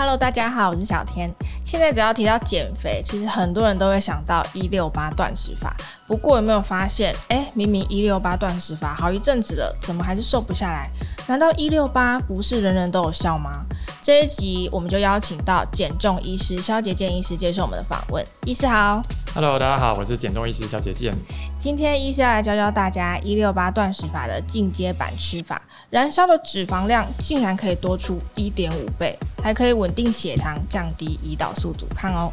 Hello，大家好，我是小天。现在只要提到减肥，其实很多人都会想到一六八断食法。不过有没有发现，哎，明明一六八断食法好一阵子了，怎么还是瘦不下来？难道一六八不是人人都有效吗？这一集我们就邀请到减重医师萧杰健医师接受我们的访问。医师好，Hello，大家好，我是减重医师萧杰健。今天医师要来教教大家一六八断食法的进阶版吃法，燃烧的脂肪量竟然可以多出一点五倍，还可以稳定血糖，降低胰岛素阻抗哦。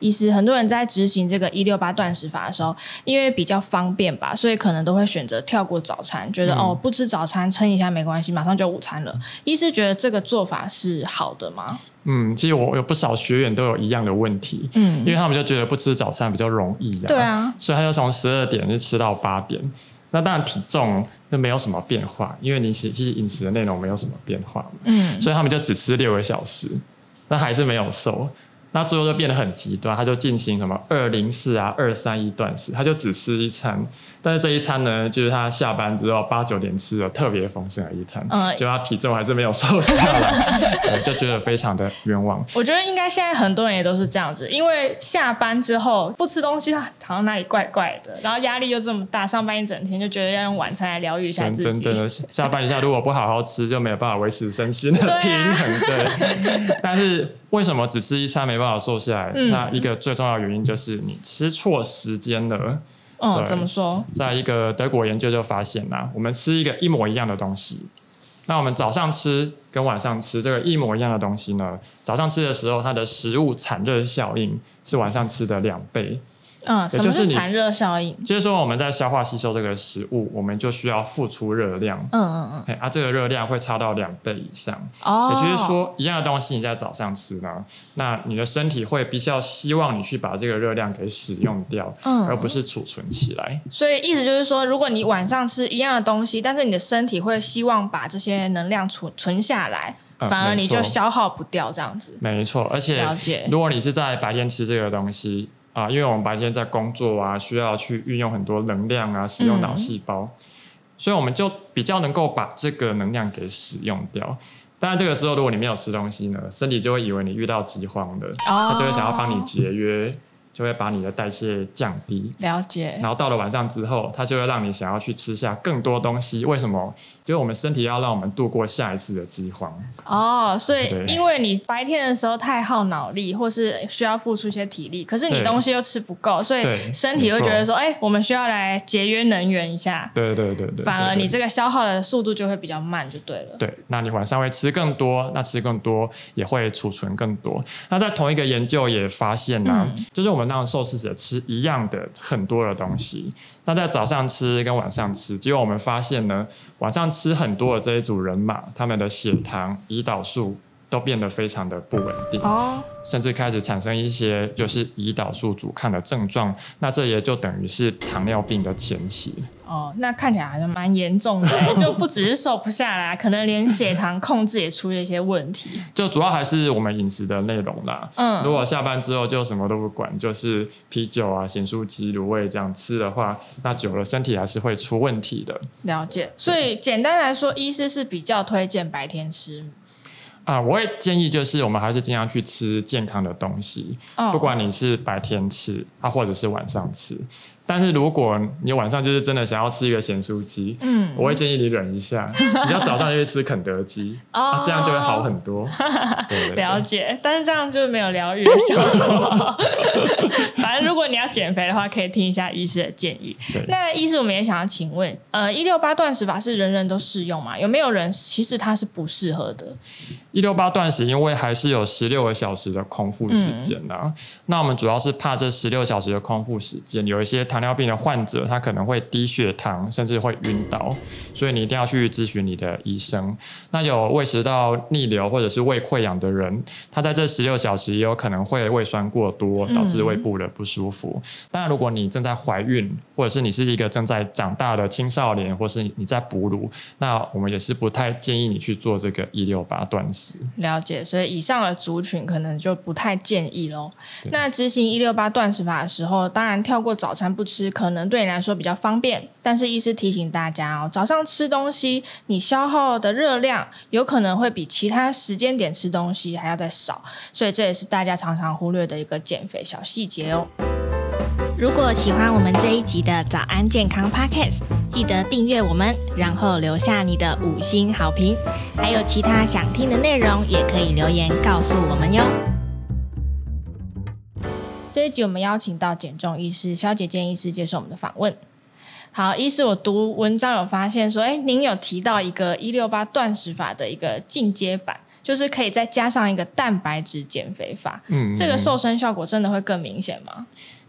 医师，很多人在执行这个一六八断食法的时候，因为比较方便吧，所以可能都会选择跳过早餐，觉得、嗯、哦不吃早餐撑一下没关系，马上就午餐了。医师觉得这个做法是好的吗？嗯，其实我有不少学员都有一样的问题，嗯，因为他们就觉得不吃早餐比较容易啊，对啊，所以他就从十二点就吃到八点。那当然体重就没有什么变化，因为你其实饮食的内容没有什么变化嘛，嗯，所以他们就只吃六个小时，那还是没有瘦。那最后就变得很极端，他就进行什么二零四啊、二三一断食，他就只吃一餐，但是这一餐呢，就是他下班之后八九点吃的特别丰盛的一餐，嗯，就他体重还是没有瘦下来，就觉得非常的冤枉。我觉得应该现在很多人也都是这样子，因为下班之后不吃东西，他好像哪里怪怪的，然后压力又这么大，上班一整天就觉得要用晚餐来疗愈一下自己。真真的下班一下，如果不好好吃，就没有办法维持身心的平衡。对，啊、对，但是。为什么只吃一餐没办法瘦下来？嗯、那一个最重要的原因就是你吃错时间了。哦，怎么说？在一个德国研究就发现啦，我们吃一个一模一样的东西，那我们早上吃跟晚上吃这个一模一样的东西呢，早上吃的时候它的食物产热效应是晚上吃的两倍。嗯，什么是产热效应？就是说我们在消化吸收这个食物，我们就需要付出热量。嗯嗯嗯。啊，这个热量会差到两倍以上。哦。也就是说，一样的东西你在早上吃呢，那你的身体会比较希望你去把这个热量给使用掉，嗯，而不是储存起来。所以意思就是说，如果你晚上吃一样的东西，但是你的身体会希望把这些能量储存下来，反而你就消耗不掉这样子。没错，而且如果你是在白天吃这个东西。啊，因为我们白天在工作啊，需要去运用很多能量啊，使用脑细胞，嗯、所以我们就比较能够把这个能量给使用掉。当然，这个时候如果你没有吃东西呢，身体就会以为你遇到饥荒了，它、哦、就会想要帮你节约。就会把你的代谢降低，了解。然后到了晚上之后，它就会让你想要去吃下更多东西。为什么？就是我们身体要让我们度过下一次的饥荒。哦，所以因为你白天的时候太耗脑力，或是需要付出一些体力，可是你东西又吃不够，所以身体会觉得说，哎，我们需要来节约能源一下。对对对对。反而你这个消耗的速度就会比较慢，就对了。对，那你晚上会吃更多，那吃更多也会储存更多。那在同一个研究也发现呢、啊，嗯、就是我们让受试者吃。一样的很多的东西，那在早上吃跟晚上吃，结果我们发现呢，晚上吃很多的这一组人马，他们的血糖、胰岛素都变得非常的不稳定，哦，甚至开始产生一些就是胰岛素阻抗的症状，那这也就等于是糖尿病的前期。哦，那看起来还是蛮严重的，就不只是瘦不下来，可能连血糖控制也出了一些问题。就主要还是我们饮食的内容啦。嗯，如果下班之后就什么都不管，就是啤酒啊、咸酥鸡、卤味这样吃的话，那久了身体还是会出问题的。了解。所以简单来说，医师是比较推荐白天吃。啊，我会建议就是我们还是尽量去吃健康的东西，哦、不管你是白天吃啊，或者是晚上吃。但是如果你晚上就是真的想要吃一个咸酥鸡，嗯，我会建议你忍一下，你要早上就去吃肯德基，哦、啊，这样就会好很多。了解，但是这样就是没有疗愈的效果。反正如果你要减肥的话，可以听一下医师的建议。对那医师，我们也想要请问，呃，一六八断食法是人人都适用吗？有没有人其实他是不适合的？一六八断食，因为还是有十六个小时的空腹时间呐、啊。嗯、那我们主要是怕这十六小时的空腹时间，有一些糖尿病的患者，他可能会低血糖，甚至会晕倒，所以你一定要去咨询你的医生。那有胃食道逆流或者是胃溃疡的人，他在这十六小时也有可能会胃酸过多，导致胃部的不舒服。当然、嗯，如果你正在怀孕，或者是你是一个正在长大的青少年，或是你在哺乳，那我们也是不太建议你去做这个一六八断食。了解，所以以上的族群可能就不太建议喽。那执行一六八断食法的时候，当然跳过早餐不吃，可能对你来说比较方便。但是医师提醒大家哦，早上吃东西，你消耗的热量有可能会比其他时间点吃东西还要再少，所以这也是大家常常忽略的一个减肥小细节哦。如果喜欢我们这一集的早安健康 Podcast，记得订阅我们，然后留下你的五星好评。还有其他想听的内容，也可以留言告诉我们哟。这一集我们邀请到减重医师肖姐健医师接受我们的访问。好，医师，我读文章有发现说，哎，您有提到一个一六八断食法的一个进阶版，就是可以再加上一个蛋白质减肥法。嗯，这个瘦身效果真的会更明显吗？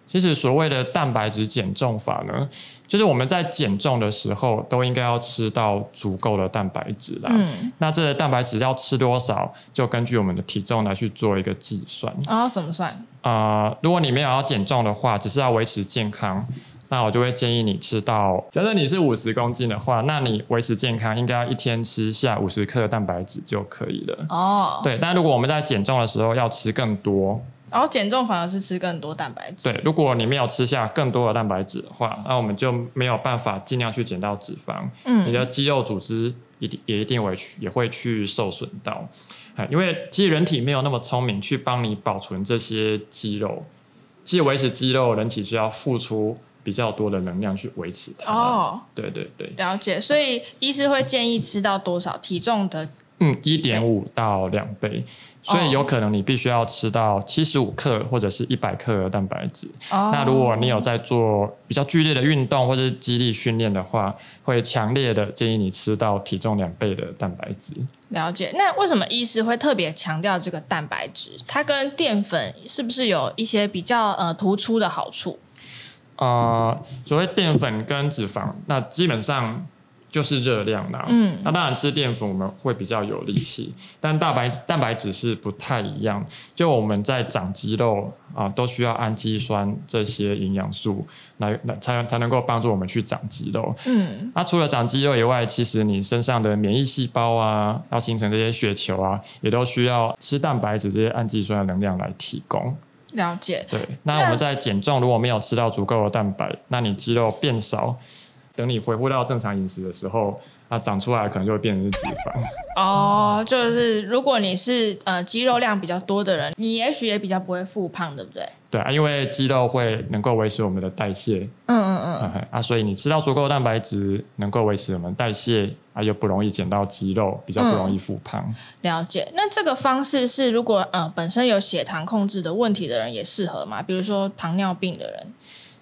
其实所谓的蛋白质减重法呢，就是我们在减重的时候都应该要吃到足够的蛋白质啦。嗯，那这个蛋白质要吃多少，就根据我们的体重来去做一个计算。哦，怎么算？啊、呃，如果你没有要减重的话，只是要维持健康，那我就会建议你吃到，假设你是五十公斤的话，那你维持健康应该要一天吃下五十克的蛋白质就可以了。哦，对，但如果我们在减重的时候要吃更多。然后减重反而是吃更多蛋白质。对，如果你没有吃下更多的蛋白质的话，那我们就没有办法尽量去减到脂肪。嗯，你的肌肉组织一定也一定会去也会去受损到。因为其实人体没有那么聪明去帮你保存这些肌肉。其实维持肌肉，人体是要付出比较多的能量去维持它。哦，对对对，了解。所以医师会建议吃到多少体重的？嗯，一点五到两倍，所以有可能你必须要吃到七十五克或者是一百克的蛋白质。哦。那如果你有在做比较剧烈的运动或者是肌力训练的话，会强烈的建议你吃到体重两倍的蛋白质。了解。那为什么医师会特别强调这个蛋白质？它跟淀粉是不是有一些比较呃突出的好处？呃，所谓淀粉跟脂肪，那基本上。就是热量啦，嗯，那当然吃淀粉我们会比较有力气，但蛋白蛋白质是不太一样。就我们在长肌肉啊，都需要氨基酸这些营养素来来才才能够帮助我们去长肌肉。嗯，那、啊、除了长肌肉以外，其实你身上的免疫细胞啊，要形成这些血球啊，也都需要吃蛋白质这些氨基酸的能量来提供。了解。对，那我们在减重如果没有吃到足够的蛋白，那你肌肉变少。等你恢复到正常饮食的时候，它长出来可能就会变成是脂肪。哦，就是如果你是呃肌肉量比较多的人，你也许也比较不会复胖，对不对？对啊，因为肌肉会能够维持我们的代谢。嗯嗯嗯。啊，啊，所以你吃到足够的蛋白质，能够维持我们代谢，啊，又不容易减到肌肉，比较不容易复胖。嗯。了解。那这个方式是如果呃本身有血糖控制的问题的人也适合吗？比如说糖尿病的人。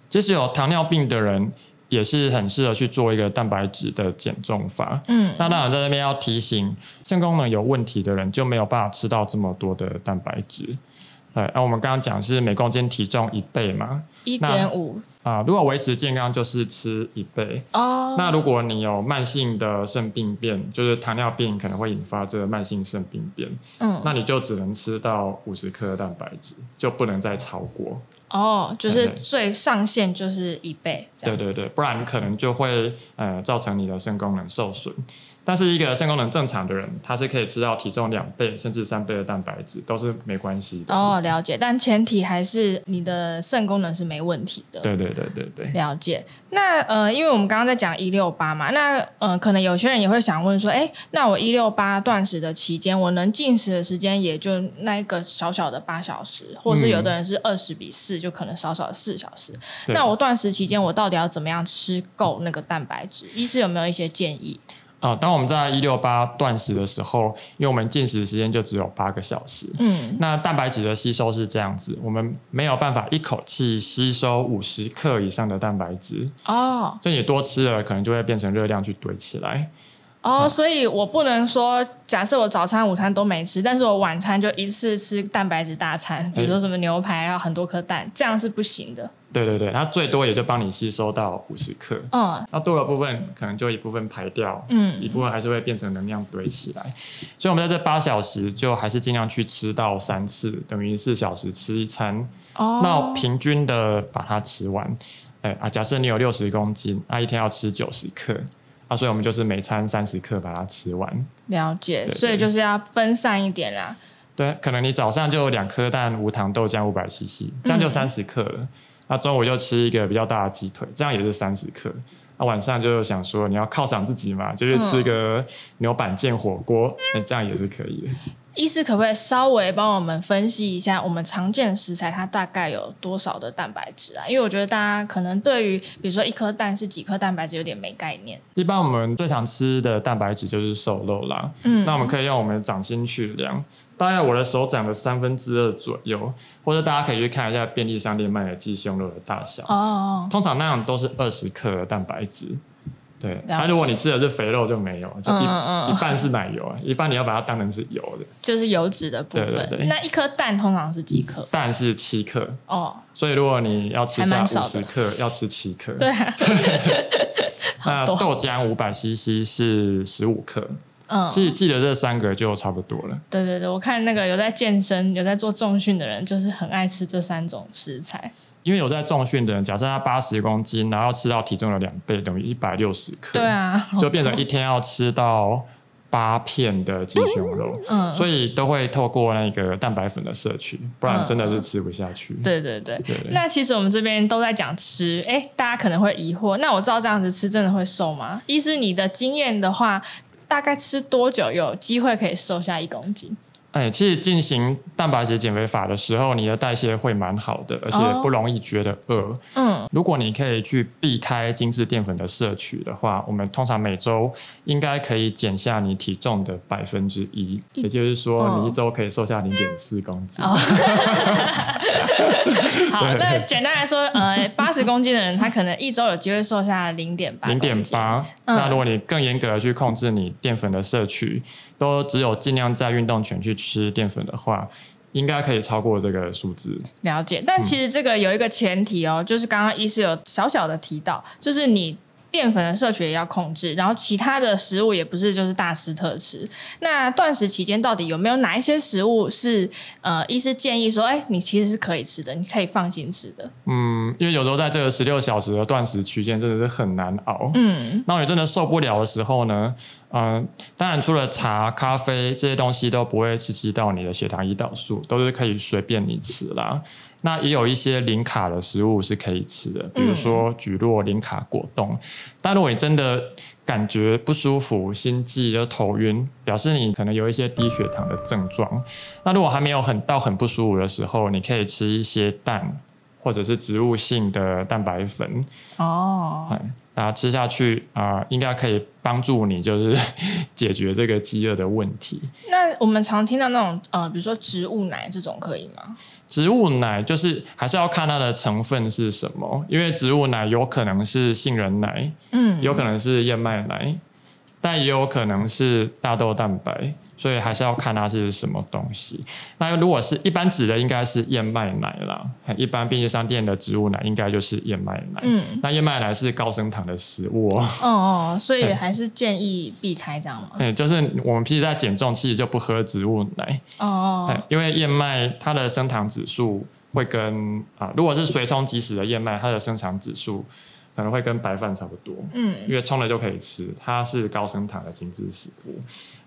即使有糖尿病的人。也是很适合去做一个蛋白质的减重法。嗯，那当然在这边要提醒，肾功能有问题的人就没有办法吃到这么多的蛋白质。对，那我们刚刚讲是每公斤体重一倍嘛，一点五啊。如果维持健康就是吃一倍哦。那如果你有慢性的肾病变，就是糖尿病可能会引发这个慢性肾病变，嗯，那你就只能吃到五十克的蛋白质，就不能再超过。哦，就是最上限就是一倍，对对对，不然可能就会呃造成你的肾功能受损。但是一个肾功能正常的人，他是可以吃到体重两倍甚至三倍的蛋白质，都是没关系的。哦，了解，但前提还是你的肾功能是没问题的。对对对对对，了解。那呃，因为我们刚刚在讲一六八嘛，那呃，可能有些人也会想问说，哎，那我一六八断食的期间，我能进食的时间也就那一个小小的八小时，或是有的人是二十比四，就可能少少的四小时。嗯、那我断食期间，我到底要怎么样吃够那个蛋白质？医师有没有一些建议？啊、呃，当我们在一六八断食的时候，因为我们进食时间就只有八个小时，嗯，那蛋白质的吸收是这样子，我们没有办法一口气吸收五十克以上的蛋白质。哦，所以你多吃了，可能就会变成热量去堆起来。哦，嗯、所以我不能说，假设我早餐、午餐都没吃，但是我晚餐就一次吃蛋白质大餐，比如说什么牛排啊，很多颗蛋，这样是不行的。对对对，它最多也就帮你吸收到五十克，嗯，那多的部分可能就一部分排掉，嗯，一部分还是会变成能量堆起来。所以我们在这八小时就还是尽量去吃到三次，等于四小时吃一餐，哦，那平均的把它吃完。哎啊，假设你有六十公斤，那一天要吃九十克。啊，所以我们就是每餐三十克把它吃完。了解，对对，所以就是要分散一点啦。对，可能你早上就两颗蛋，无糖豆浆五百 CC，这样就三十克了。那中午就吃一个比较大的鸡腿，这样也是三十克。那晚上就想说你要犒赏自己嘛，就是吃个牛板腱火锅，那、嗯、这样也是可以的。医师可不可以稍微帮我们分析一下，我们常见的食材它大概有多少的蛋白质啊？因为我觉得大家可能对于比如说一颗蛋是几颗蛋白质有点没概念。一般我们最常吃的蛋白质就是瘦肉啦，嗯，那我们可以用我们的掌心去量，大概我的手掌的三分之二左右，或者大家可以去看一下便利商店卖的鸡胸肉的大小，哦，通常那样都是二十克的蛋白质。对，那如果你吃的是肥肉就没有，就一嗯嗯一半是奶油啊，一半你要把它当成是油的，就是油脂的部分。对对对。那一颗蛋通常是几克？蛋是七克哦，所以如果你要吃下五十克，要吃七克。对、啊。那豆浆五百 CC 是十五克。嗯，其实记得这三个就差不多了。对对对，我看那个有在健身、有在做重训的人，就是很爱吃这三种食材。因为有在重训的人，假设他八十公斤，然后吃到体重的两倍，等于一百六十克。对啊，就变成一天要吃到八片的鸡胸肉。嗯，所以都会透过那个蛋白粉的摄取，不然真的是吃不下去。嗯、对对对。对那其实我们这边都在讲吃，哎，大家可能会疑惑，那我照这样子吃，真的会瘦吗？医师，你的经验的话，大概吃多久有机会可以瘦下一公斤？哎，其实进行蛋白质减肥法的时候，你的代谢会蛮好的，而且不容易觉得饿。嗯，如果你可以去避开精致淀粉的摄取的话，我们通常每周应该可以减下你体重的百分之一，也就是说，你一周可以瘦下零点四公斤。哦、好，那简单来说，呃，八十公斤的人，他可能一周有机会瘦下零点八。零点八。那如果你更严格的去控制你淀粉的摄取，都只有尽量在运动前去吃淀粉的话，应该可以超过这个数字。了解，但其实这个有一个前提哦，就是刚刚医师有小小的提到，就是你。淀粉的摄取也要控制，然后其他的食物也不是就是大吃特吃。那断食期间到底有没有哪一些食物是呃，医师建议说，哎，你其实是可以吃的，你可以放心吃的。嗯，因为有时候在这个十六小时的断食区间真的是很难熬。嗯，那你真的受不了的时候呢，嗯、呃，当然除了茶、咖啡这些东西都不会刺激到你的血糖、胰岛素，都是可以随便你吃啦。那也有一些零卡的食物是可以吃的，比如说蒟蒻零卡果冻。嗯、但如果你真的感觉不舒服、心悸、又头晕，表示你可能有一些低血糖的症状。那如果还没有很到很不舒服的时候，你可以吃一些蛋，或者是植物性的蛋白粉。哦。然后吃下去啊、呃，应该可以帮助你，就是 解决这个饥饿的问题。那我们常听到那种呃，比如说植物奶这种可以吗？植物奶就是还是要看它的成分是什么，因为植物奶有可能是杏仁奶，嗯，有可能是燕麦奶，但也有可能是大豆蛋白。所以还是要看它是什么东西。那如果是一般指的，应该是燕麦奶啦。一般便利商店的植物奶应该就是燕麦奶。嗯，那燕麦奶是高升糖的食物哦。哦哦，所以还是建议避开这样嘛？嗯，就是我们平时在减重，其实就不喝植物奶。哦哦，因为燕麦它的升糖指数会跟啊，如果是随冲即食的燕麦，它的升糖指数。可能会跟白饭差不多，嗯，因为冲了就可以吃，它是高升糖的精致食物。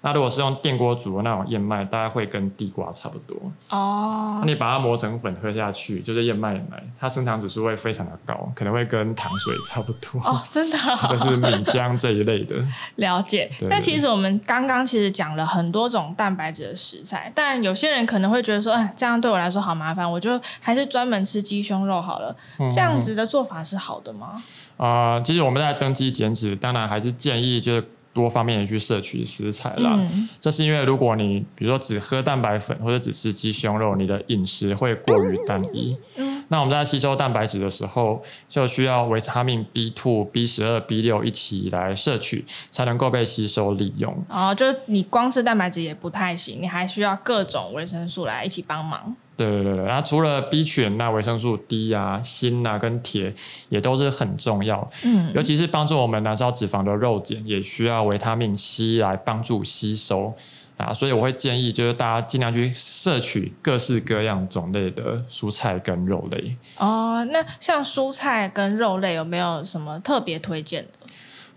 那如果是用电锅煮的那种燕麦，大概会跟地瓜差不多。哦，那你把它磨成粉喝下去，就是燕麦奶，它升糖指数会非常的高，可能会跟糖水差不多。哦，真的，就是米浆这一类的。了解。那其实我们刚刚其实讲了很多种蛋白质的食材，但有些人可能会觉得说，哎，这样对我来说好麻烦，我就还是专门吃鸡胸肉好了。嗯，这样子的做法是好的吗？啊、呃，其实我们在增肌减脂，当然还是建议就是多方面的去摄取食材啦。嗯、这是因为如果你比如说只喝蛋白粉或者只吃鸡胸肉，你的饮食会过于单一。嗯、那我们在吸收蛋白质的时候，就需要维他命 B two、B 十二、B 六一起来摄取，才能够被吸收利用。哦，就是你光吃蛋白质也不太行，你还需要各种维生素来一起帮忙。对对对对，然后除了 B 群，那维生素 D 啊、锌啊跟铁也都是很重要。嗯，尤其是帮助我们燃烧脂肪的肉碱，也需要维他命 C 来帮助吸收啊。所以我会建议，就是大家尽量去摄取各式各样种类的蔬菜跟肉类。哦，那像蔬菜跟肉类有没有什么特别推荐的？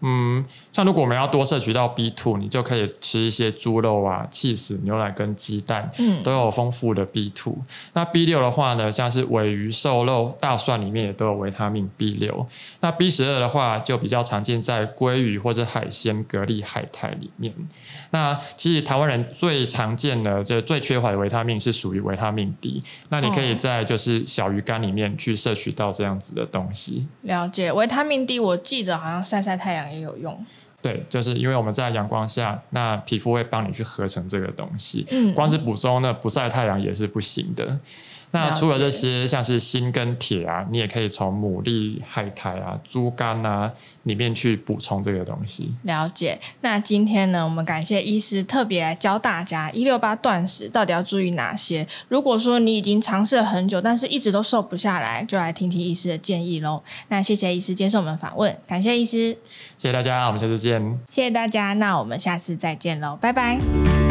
嗯，像如果我们要多摄取到 B two，你就可以吃一些猪肉啊、气死、牛奶跟鸡蛋，嗯，都有丰富的 B two。那 B 六的话呢，像是尾鱼、瘦肉、大蒜里面也都有维他命 B 六。那 B 十二的话，就比较常见在鲑鱼或者海鲜、蛤蜊、海苔里面。那其实台湾人最常见的、就最缺乏的维他命是属于维他命 D。那你可以在就是小鱼干里面去摄取到这样子的东西。了解，维他命 D，我记得好像晒晒太阳。也有用，对，就是因为我们在阳光下，那皮肤会帮你去合成这个东西。嗯，光是补充呢不晒太阳也是不行的。那除了这些，像是锌跟铁啊，你也可以从牡蛎、海苔啊、猪肝啊里面去补充这个东西。了解。那今天呢，我们感谢医师特别来教大家一六八断食到底要注意哪些。如果说你已经尝试了很久，但是一直都瘦不下来，就来听听医师的建议喽。那谢谢医师接受我们访问，感谢医师，谢谢大家，我们下次见。谢谢大家，那我们下次再见喽，拜拜。